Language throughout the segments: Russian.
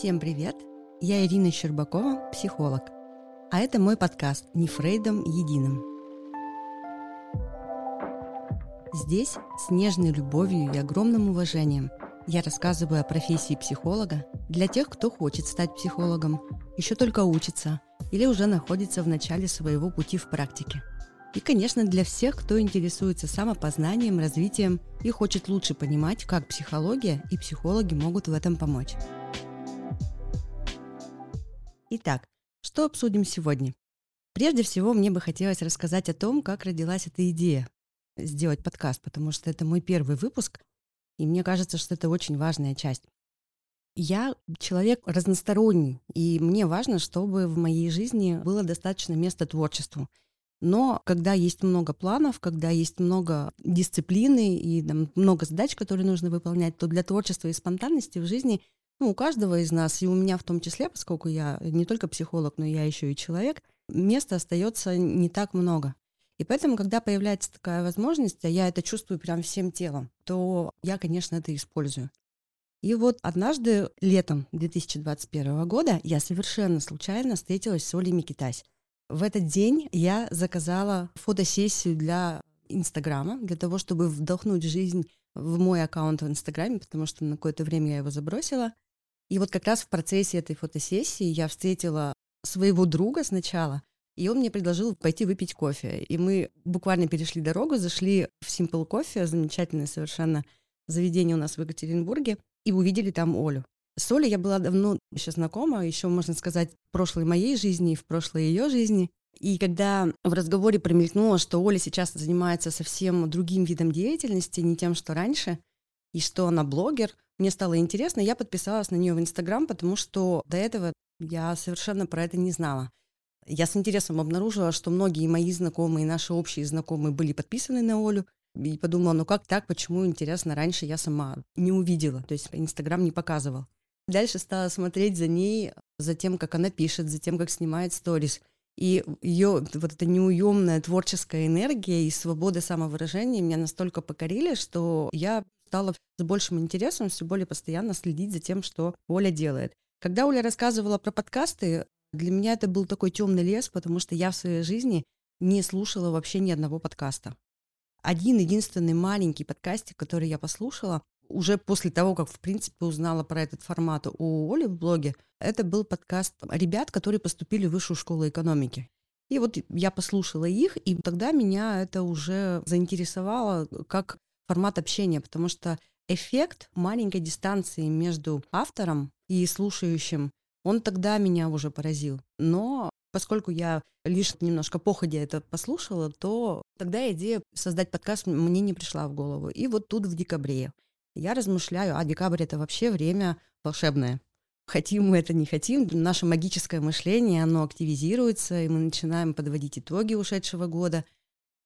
Всем привет! Я Ирина Щербакова, психолог. А это мой подкаст «Не Фрейдом единым». Здесь с нежной любовью и огромным уважением я рассказываю о профессии психолога для тех, кто хочет стать психологом, еще только учится или уже находится в начале своего пути в практике. И, конечно, для всех, кто интересуется самопознанием, развитием и хочет лучше понимать, как психология и психологи могут в этом помочь. Что обсудим сегодня? Прежде всего, мне бы хотелось рассказать о том, как родилась эта идея сделать подкаст, потому что это мой первый выпуск, и мне кажется, что это очень важная часть. Я человек разносторонний, и мне важно, чтобы в моей жизни было достаточно места творчеству. Но когда есть много планов, когда есть много дисциплины и там, много задач, которые нужно выполнять, то для творчества и спонтанности в жизни ну, у каждого из нас, и у меня в том числе, поскольку я не только психолог, но я еще и человек, места остается не так много. И поэтому, когда появляется такая возможность, а я это чувствую прям всем телом, то я, конечно, это использую. И вот однажды летом 2021 года я совершенно случайно встретилась с Олей Микитась. В этот день я заказала фотосессию для Инстаграма, для того, чтобы вдохнуть жизнь в мой аккаунт в Инстаграме, потому что на какое-то время я его забросила. И вот как раз в процессе этой фотосессии я встретила своего друга сначала, и он мне предложил пойти выпить кофе. И мы буквально перешли дорогу, зашли в Simple Coffee, замечательное совершенно заведение у нас в Екатеринбурге, и увидели там Олю. С Олей я была давно еще знакома, еще, можно сказать, в прошлой моей жизни и в прошлой ее жизни. И когда в разговоре промелькнуло, что Оля сейчас занимается совсем другим видом деятельности, не тем, что раньше, и что она блогер, мне стало интересно, я подписалась на нее в Инстаграм, потому что до этого я совершенно про это не знала. Я с интересом обнаружила, что многие мои знакомые, наши общие знакомые были подписаны на Олю, и подумала, ну как так, почему, интересно, раньше я сама не увидела, то есть Инстаграм не показывал. Дальше стала смотреть за ней, за тем, как она пишет, за тем, как снимает сторис. И ее вот эта неуемная творческая энергия и свобода самовыражения меня настолько покорили, что я стала с большим интересом все более постоянно следить за тем, что Оля делает. Когда Оля рассказывала про подкасты, для меня это был такой темный лес, потому что я в своей жизни не слушала вообще ни одного подкаста. Один единственный маленький подкастик, который я послушала, уже после того, как, в принципе, узнала про этот формат у Оли в блоге, это был подкаст ребят, которые поступили в высшую школу экономики. И вот я послушала их, и тогда меня это уже заинтересовало как формат общения, потому что эффект маленькой дистанции между автором и слушающим, он тогда меня уже поразил. Но поскольку я лишь немножко походя это послушала, то тогда идея создать подкаст мне не пришла в голову. И вот тут в декабре я размышляю, а декабрь это вообще время волшебное. Хотим мы это, не хотим, наше магическое мышление, оно активизируется, и мы начинаем подводить итоги ушедшего года,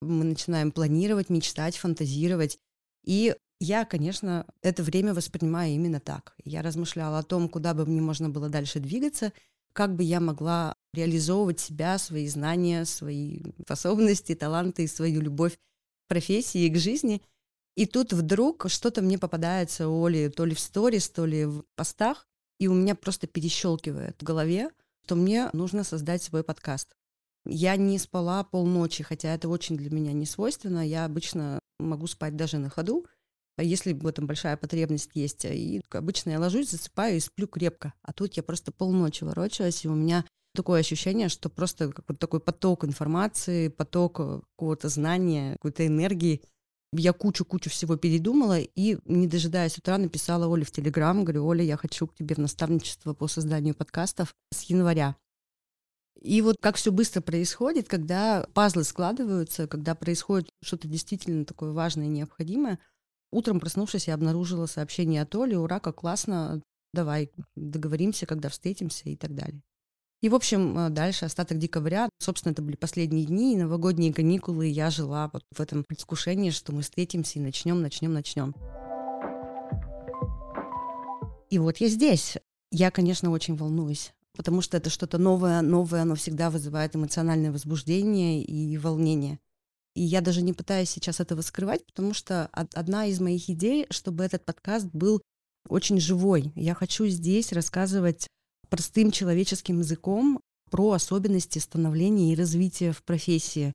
мы начинаем планировать, мечтать, фантазировать. И я, конечно, это время воспринимаю именно так. Я размышляла о том, куда бы мне можно было дальше двигаться, как бы я могла реализовывать себя, свои знания, свои способности, таланты и свою любовь к профессии и к жизни. И тут вдруг что-то мне попадается у Оли то ли в сторис, то ли в постах, и у меня просто перещелкивает в голове, что мне нужно создать свой подкаст. Я не спала полночи, хотя это очень для меня не свойственно. Я обычно могу спать даже на ходу, если в этом большая потребность есть. И обычно я ложусь, засыпаю и сплю крепко. А тут я просто полночи ворочалась, и у меня такое ощущение, что просто какой-то такой поток информации, поток э, какого-то знания, какой-то энергии. Я кучу-кучу всего передумала и, не дожидаясь утра, написала Оле в Телеграм, говорю, Оля, я хочу к тебе в наставничество по созданию подкастов с января. И вот как все быстро происходит, когда пазлы складываются, когда происходит что-то действительно такое важное и необходимое. Утром проснувшись, я обнаружила сообщение от Оли, ура, как классно, давай договоримся, когда встретимся и так далее. И, в общем, э, дальше остаток декабря, собственно, это были последние дни, и новогодние каникулы, и я жила вот в этом предвкушении, что мы встретимся и начнем, начнем, начнем. И вот я здесь. Я, конечно, очень волнуюсь потому что это что-то новое, новое, оно всегда вызывает эмоциональное возбуждение и волнение. И я даже не пытаюсь сейчас этого скрывать, потому что одна из моих идей, чтобы этот подкаст был очень живой. Я хочу здесь рассказывать простым человеческим языком про особенности становления и развития в профессии,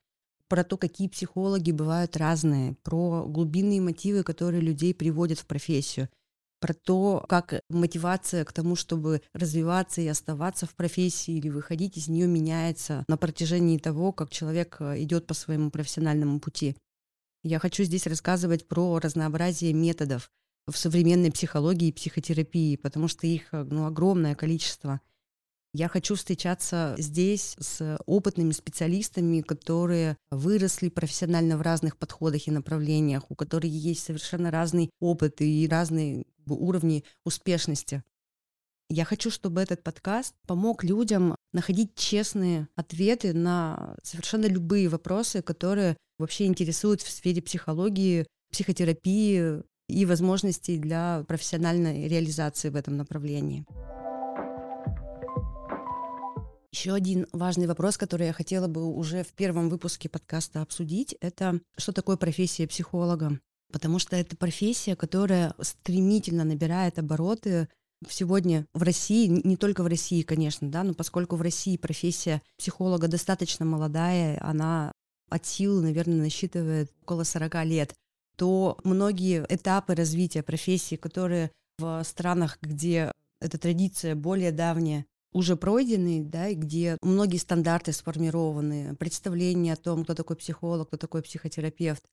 про то, какие психологи бывают разные, про глубинные мотивы, которые людей приводят в профессию, про то, как мотивация к тому, чтобы развиваться и оставаться в профессии или выходить из нее меняется на протяжении того, как человек э, идет по своему профессиональному пути. Я хочу здесь рассказывать про разнообразие методов в современной психологии и психотерапии, потому что их э, ну, огромное количество. Я хочу встречаться здесь с опытными специалистами, которые выросли профессионально в разных подходах и направлениях, у которых есть совершенно разный опыт и разные уровни успешности. Я хочу, чтобы этот подкаст помог людям находить честные ответы на совершенно любые вопросы, которые вообще интересуют в сфере психологии, психотерапии и возможностей для профессиональной реализации в этом направлении. Еще один важный вопрос, который я хотела бы уже в первом выпуске подкаста обсудить, это что такое профессия психолога. Потому что это профессия, которая стремительно набирает обороты сегодня в России, не только в России, конечно, да, но поскольку в России профессия психолога достаточно молодая, она от силы, наверное, насчитывает около 40 лет, то многие этапы развития профессии, которые в странах, где эта традиция более давняя, уже пройденный, да, и где многие стандарты сформированы, представление о том, кто такой психолог, кто такой психотерапевт,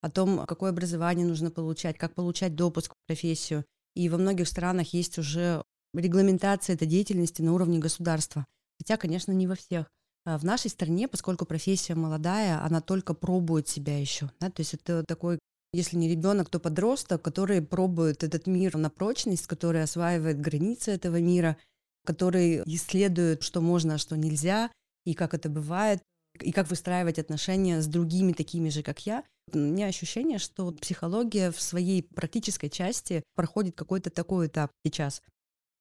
о том, какое образование нужно получать, как получать допуск в профессию. И во многих странах есть уже регламентация этой деятельности на уровне государства. Хотя, конечно, не во всех. А в нашей стране, поскольку профессия молодая, она только пробует себя еще. Да? То есть это такой, если не ребенок, то подросток, который пробует этот мир на прочность, который осваивает границы этого мира – который исследует, что можно, а что нельзя, и как это бывает, и как выстраивать отношения с другими такими же, как я. У меня ощущение, что психология в своей практической части проходит какой-то такой этап сейчас.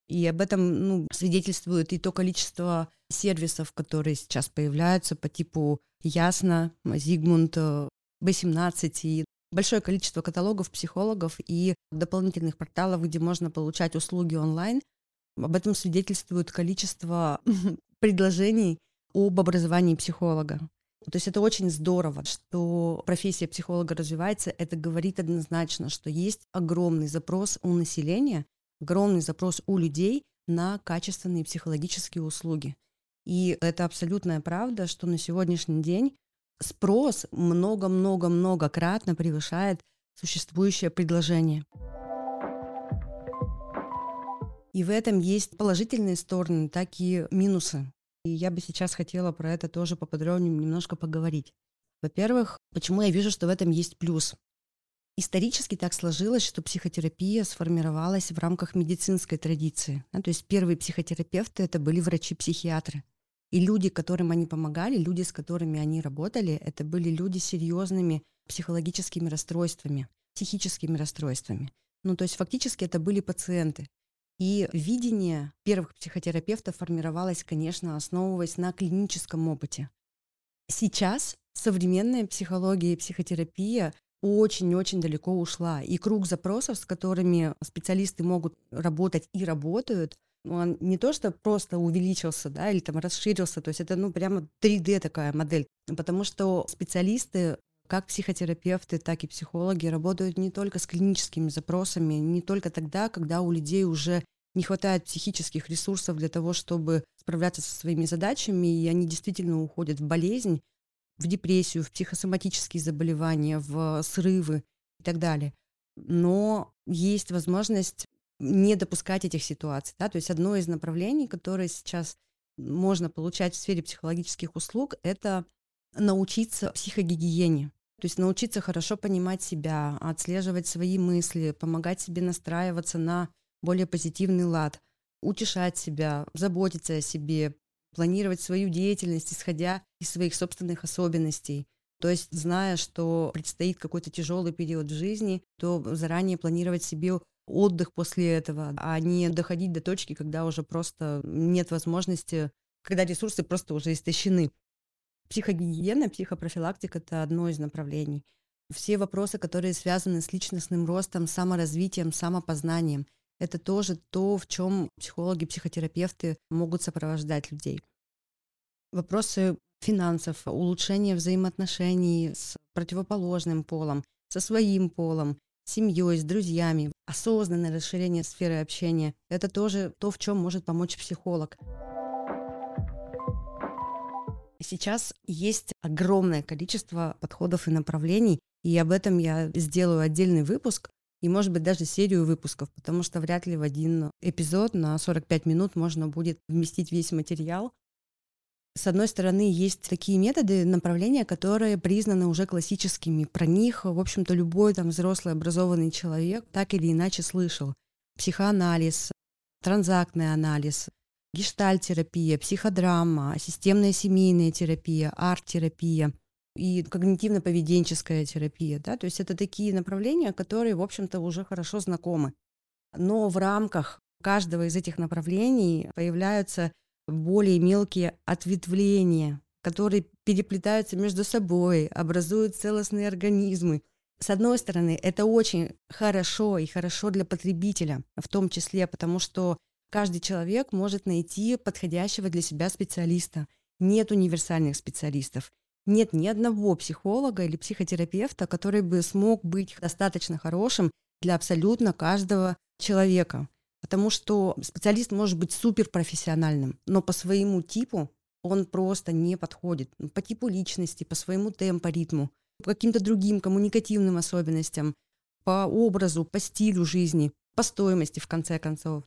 И об этом ну, свидетельствует и то количество сервисов, которые сейчас появляются по типу Ясно, Зигмунд, B17 и большое количество каталогов психологов и дополнительных порталов, где можно получать услуги онлайн, об этом свидетельствует количество предложений об образовании психолога. То есть это очень здорово, что профессия психолога развивается. Это говорит однозначно, что есть огромный запрос у населения, огромный запрос у людей на качественные психологические услуги. И это абсолютная правда, что на сегодняшний день спрос много-много-много кратно превышает существующее предложение. И в этом есть положительные стороны, так и минусы. И я бы сейчас хотела про это тоже поподробнее немножко поговорить. Во-первых, почему я вижу, что в этом есть плюс? Исторически так сложилось, что психотерапия сформировалась в рамках медицинской традиции. То есть первые психотерапевты это были врачи-психиатры. И люди, которым они помогали, люди, с которыми они работали, это были люди с серьезными психологическими расстройствами, психическими расстройствами. Ну, то есть фактически это были пациенты. И видение первых психотерапевтов формировалось, конечно, основываясь на клиническом опыте. Сейчас современная психология и психотерапия очень-очень далеко ушла. И круг запросов, с которыми специалисты могут работать и работают, он не то, что просто увеличился, да, или там расширился, то есть это, ну, прямо 3D такая модель, потому что специалисты как психотерапевты, так и психологи работают не только с клиническими запросами, не только тогда, когда у людей уже не хватает психических ресурсов для того, чтобы справляться со своими задачами, и они действительно уходят в болезнь, в депрессию, в психосоматические заболевания, в срывы и так далее. Но есть возможность не допускать этих ситуаций. Да? То есть одно из направлений, которое сейчас можно получать в сфере психологических услуг, это научиться психогигиене. То есть научиться хорошо понимать себя, отслеживать свои мысли, помогать себе настраиваться на более позитивный лад, утешать себя, заботиться о себе, планировать свою деятельность, исходя из своих собственных особенностей. То есть, зная, что предстоит какой-то тяжелый период в жизни, то заранее планировать себе отдых после этого, а не доходить до точки, когда уже просто нет возможности, когда ресурсы просто уже истощены. Психогигиена, психопрофилактика – это одно из направлений. Все вопросы, которые связаны с личностным ростом, саморазвитием, самопознанием. Это тоже то, в чем психологи, психотерапевты могут сопровождать людей. Вопросы финансов, улучшения взаимоотношений с противоположным полом, со своим полом, с семьей, с друзьями, осознанное расширение сферы общения. Это тоже то, в чем может помочь психолог. Сейчас есть огромное количество подходов и направлений, и об этом я сделаю отдельный выпуск, и, может быть, даже серию выпусков, потому что вряд ли в один эпизод на 45 минут можно будет вместить весь материал. С одной стороны, есть такие методы, направления, которые признаны уже классическими. Про них, в общем-то, любой там взрослый образованный человек так или иначе слышал. Психоанализ, транзактный анализ, гештальтерапия, психодрама, системная семейная терапия, арт-терапия и когнитивно-поведенческая терапия. Да? То есть это такие направления, которые, в общем-то, уже хорошо знакомы. Но в рамках каждого из этих направлений появляются более мелкие ответвления, которые переплетаются между собой, образуют целостные организмы. С одной стороны, это очень хорошо и хорошо для потребителя, в том числе, потому что каждый человек может найти подходящего для себя специалиста. Нет универсальных специалистов. Нет ни одного психолога или психотерапевта, который бы смог быть достаточно хорошим для абсолютно каждого человека. Потому что специалист может быть суперпрофессиональным, но по своему типу он просто не подходит. Ну, по типу личности, по своему темпу, ритму, по каким-то другим коммуникативным особенностям, по образу, по стилю жизни, по стоимости, в конце концов.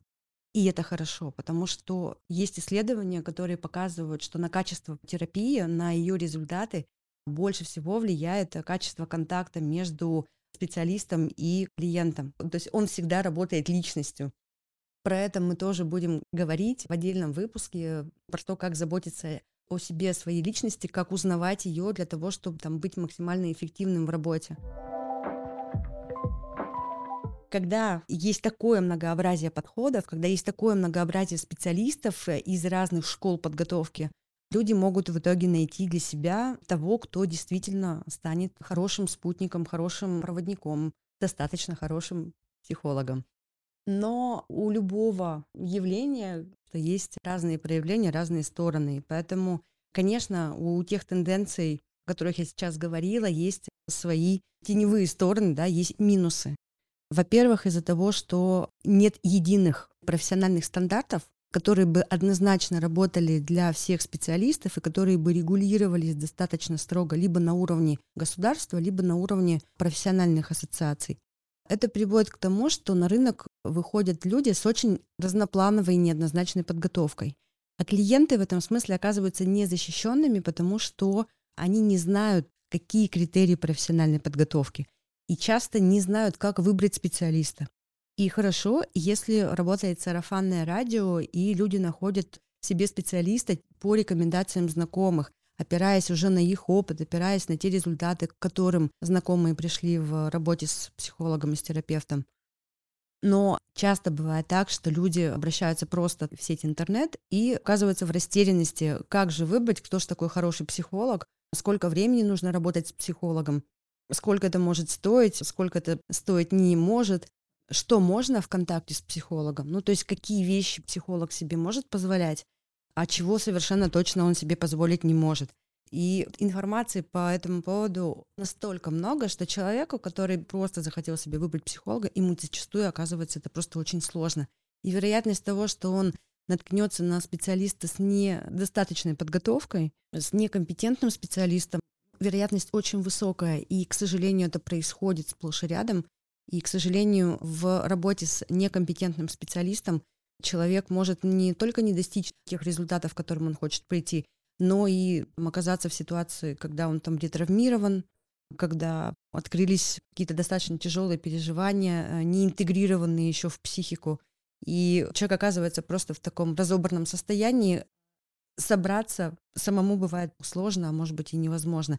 И это хорошо, потому что есть исследования, которые показывают, что на качество терапии, на ее результаты больше всего влияет качество контакта между специалистом и клиентом. То есть он всегда работает личностью. Про это мы тоже будем говорить в отдельном выпуске, про то, как заботиться о себе, о своей личности, как узнавать ее для того, чтобы там, быть максимально эффективным в работе. Когда есть такое многообразие подходов, когда есть такое многообразие специалистов э, из разных школ подготовки, люди могут в итоге найти для себя того, кто действительно станет хорошим спутником, хорошим проводником, достаточно хорошим психологом. Но у любого явления есть разные проявления, разные стороны. Поэтому, конечно, у тех тенденций, о которых я сейчас говорила, есть свои теневые стороны, да, есть минусы. Во-первых, из-за того, что нет единых профессиональных стандартов, которые бы однозначно работали для всех специалистов и которые бы регулировались достаточно строго либо на уровне государства, либо на уровне профессиональных ассоциаций. Это приводит к тому, что на рынок выходят люди с очень разноплановой и неоднозначной подготовкой. А клиенты в этом смысле оказываются незащищенными, потому что они не знают, какие критерии профессиональной подготовки, и часто не знают, как выбрать специалиста. И хорошо, если работает сарафанное радио, и люди находят себе специалиста по рекомендациям знакомых, опираясь уже на их опыт, опираясь на те результаты, к которым знакомые пришли в работе с психологом и с терапевтом. Но часто бывает так, что люди обращаются просто в сеть интернет и оказываются в растерянности, как же выбрать, кто же такой хороший психолог, сколько времени нужно работать с психологом, сколько это может стоить, сколько это стоить не может, что можно в контакте с психологом, ну то есть какие вещи психолог себе может позволять, а чего совершенно точно он себе позволить не может. И информации по этому поводу настолько много, что человеку, который просто захотел себе выбрать психолога, ему зачастую оказывается это просто очень сложно. И вероятность того, что он наткнется на специалиста с недостаточной подготовкой, с некомпетентным специалистом, вероятность очень высокая. И, к сожалению, это происходит сплошь и рядом. И, к сожалению, в работе с некомпетентным специалистом человек может не только не достичь тех результатов, к которым он хочет прийти, но и оказаться в ситуации, когда он там детравмирован, когда открылись какие-то достаточно тяжелые переживания, э, не интегрированные еще в психику, и человек оказывается просто в таком разобранном состоянии, собраться самому бывает сложно, а может быть и невозможно.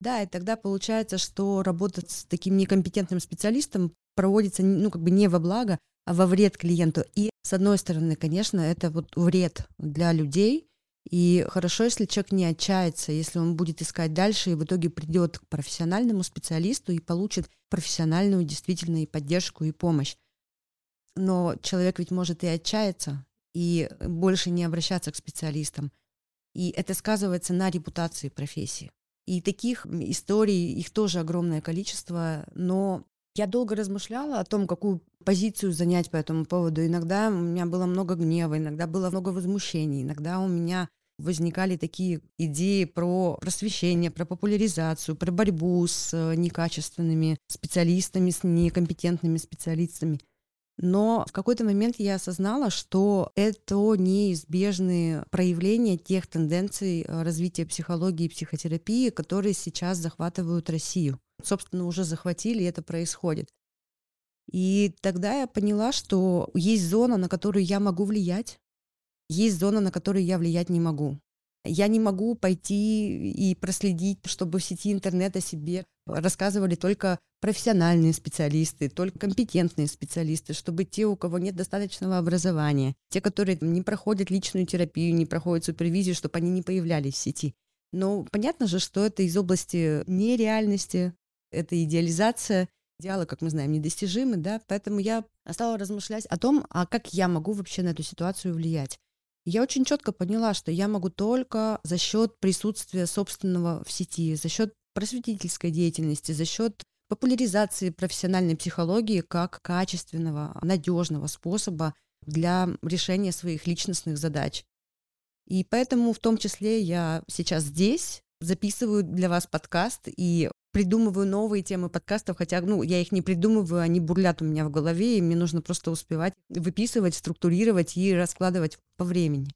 Да, и тогда получается, что работать с таким некомпетентным специалистом проводится, ну, как бы не во благо, а во вред клиенту. И, с одной стороны, конечно, это вот вред для людей, и хорошо, если человек не отчается, если он будет искать дальше и в итоге придет к профессиональному специалисту и получит профессиональную действительно и поддержку, и помощь. но человек ведь может и отчаяться, и больше не обращаться к специалистам. И это сказывается на репутации профессии. И таких историй, их тоже огромное количество, но я долго размышляла о том, какую позицию занять по этому поводу. Иногда у меня было много гнева, иногда было много возмущений, иногда у меня возникали такие идеи про просвещение, про популяризацию, про борьбу с э, некачественными специалистами, с некомпетентными специалистами. Но в какой-то момент я осознала, что это неизбежные проявления тех тенденций э, развития психологии и психотерапии, которые сейчас захватывают Россию. Собственно, уже захватили, и это происходит. И тогда я поняла, что есть зона, на которую я могу влиять, есть зона, на которую я влиять не могу. Я не могу пойти и проследить, чтобы в сети интернета себе рассказывали только профессиональные специалисты, только компетентные специалисты, чтобы те, у кого нет достаточного образования, те, которые не проходят личную терапию, не проходят супервизию, чтобы они не появлялись в сети. Но понятно же, что это из области нереальности, это идеализация, идеалы, как мы знаем, недостижимы, да, поэтому я стала размышлять о том, а как я могу вообще на эту ситуацию влиять. Я очень четко поняла, что я могу только за счет присутствия собственного в сети, за счет просветительской деятельности, за счет популяризации профессиональной психологии как качественного, надежного способа для решения своих личностных задач. И поэтому в том числе я сейчас здесь записываю для вас подкаст и придумываю новые темы подкастов, хотя, ну, я их не придумываю, они бурлят у меня в голове, и мне нужно просто успевать выписывать, структурировать и раскладывать по времени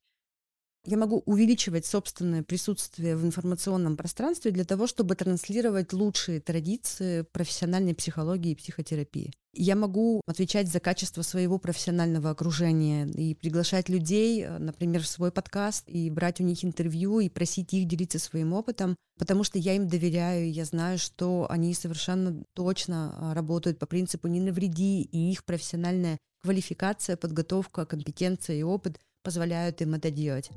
я могу увеличивать собственное присутствие в информационном пространстве для того, чтобы транслировать лучшие традиции профессиональной психологии и психотерапии. Я могу отвечать за качество своего профессионального окружения и приглашать людей, э, например, в свой подкаст и брать у них интервью и просить их делиться своим опытом, потому что я им доверяю, я знаю, что они совершенно точно а, работают по принципу «не навреди», и их профессиональная квалификация, подготовка, компетенция и опыт позволяют им это делать.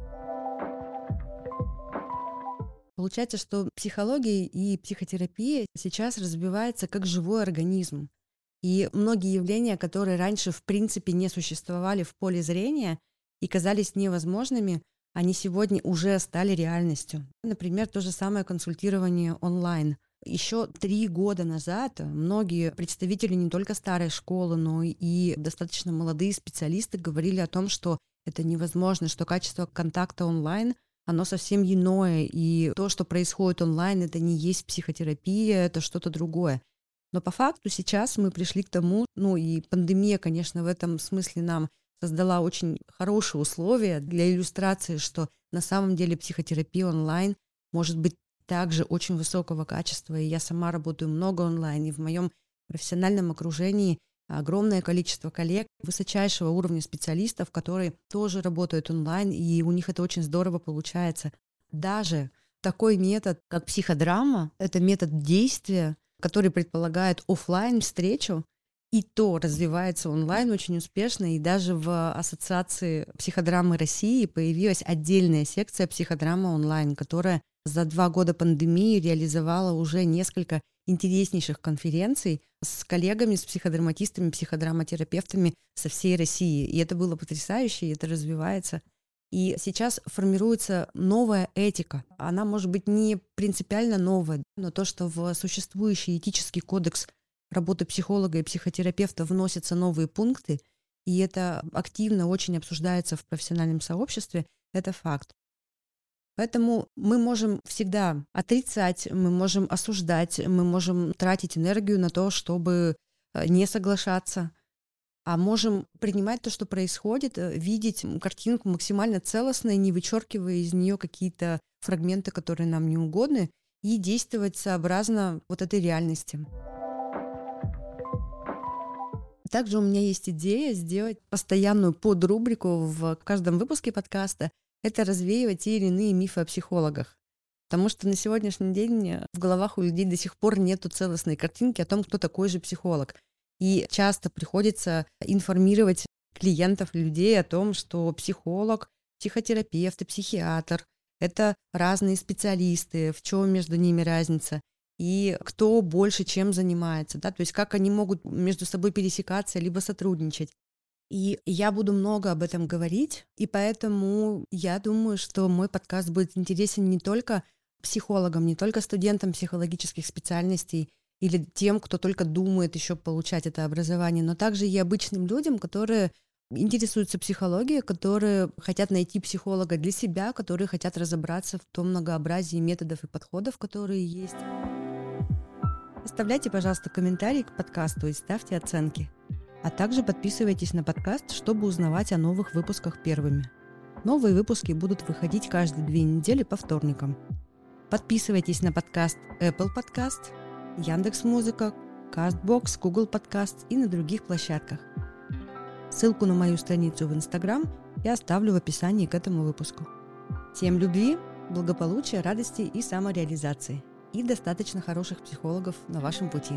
Получается, что психология и психотерапия сейчас развивается как живой организм. И многие явления, которые раньше в принципе не существовали в поле зрения и казались невозможными, они сегодня уже стали реальностью. Например, то же самое консультирование онлайн. Еще три года назад многие представители не только старой школы, но и достаточно молодые специалисты говорили о том, что это невозможно, что качество контакта онлайн оно совсем иное, и то, что происходит онлайн, это не есть психотерапия, это что-то другое. Но по факту сейчас мы пришли к тому, ну и пандемия, конечно, в этом смысле нам создала очень хорошие условия для иллюстрации, что на самом деле психотерапия онлайн может быть также очень высокого качества. И я сама работаю много онлайн, и в моем профессиональном окружении огромное количество коллег высочайшего уровня специалистов, которые тоже работают онлайн, и у них это очень здорово получается. Даже такой метод, как психодрама, это метод действия, который предполагает офлайн встречу, и то развивается онлайн очень успешно, и даже в Ассоциации психодрамы России появилась отдельная секция психодрама онлайн, которая за два года пандемии реализовала уже несколько интереснейших конференций с коллегами, с психодраматистами, психодраматерапевтами со всей России. И это было потрясающе, и это развивается. И сейчас формируется новая этика. Она может быть не принципиально новая, но то, что в существующий этический кодекс работы психолога и психотерапевта вносятся новые пункты, и это активно очень обсуждается в профессиональном сообществе, это факт. Поэтому мы можем всегда отрицать, мы можем осуждать, мы можем тратить энергию на то, чтобы э, не соглашаться, а можем принимать то, что происходит, э, видеть картинку максимально целостной, не вычеркивая из нее какие-то фрагменты, которые нам не угодны, и действовать сообразно вот этой реальности. Также у меня есть идея сделать постоянную подрубрику в каждом выпуске подкаста это развеивать те или иные мифы о психологах. Потому что на сегодняшний день в головах у людей до сих пор нету целостной картинки о том, кто такой же психолог. И часто приходится информировать клиентов, людей о том, что психолог, психотерапевт и психиатр — это разные специалисты, в чем между ними разница, и кто больше чем занимается, да, то есть как они могут между собой пересекаться либо сотрудничать. И я буду много об этом говорить, и поэтому я думаю, что мой подкаст будет интересен не только психологам, не только студентам психологических специальностей или тем, кто только думает еще получать это образование, но также и обычным людям, которые интересуются психологией, которые хотят найти психолога для себя, которые хотят разобраться в том многообразии методов и подходов, которые есть. Оставляйте, пожалуйста, комментарии к подкасту и ставьте оценки. А также подписывайтесь на подкаст, чтобы узнавать о новых выпусках первыми. Новые выпуски будут выходить каждые две недели по вторникам. Подписывайтесь на подкаст Apple Podcast, Яндекс Музыка, Castbox, Google Podcast и на других площадках. Ссылку на мою страницу в Instagram я оставлю в описании к этому выпуску. Всем любви, благополучия, радости и самореализации. И достаточно хороших психологов на вашем пути.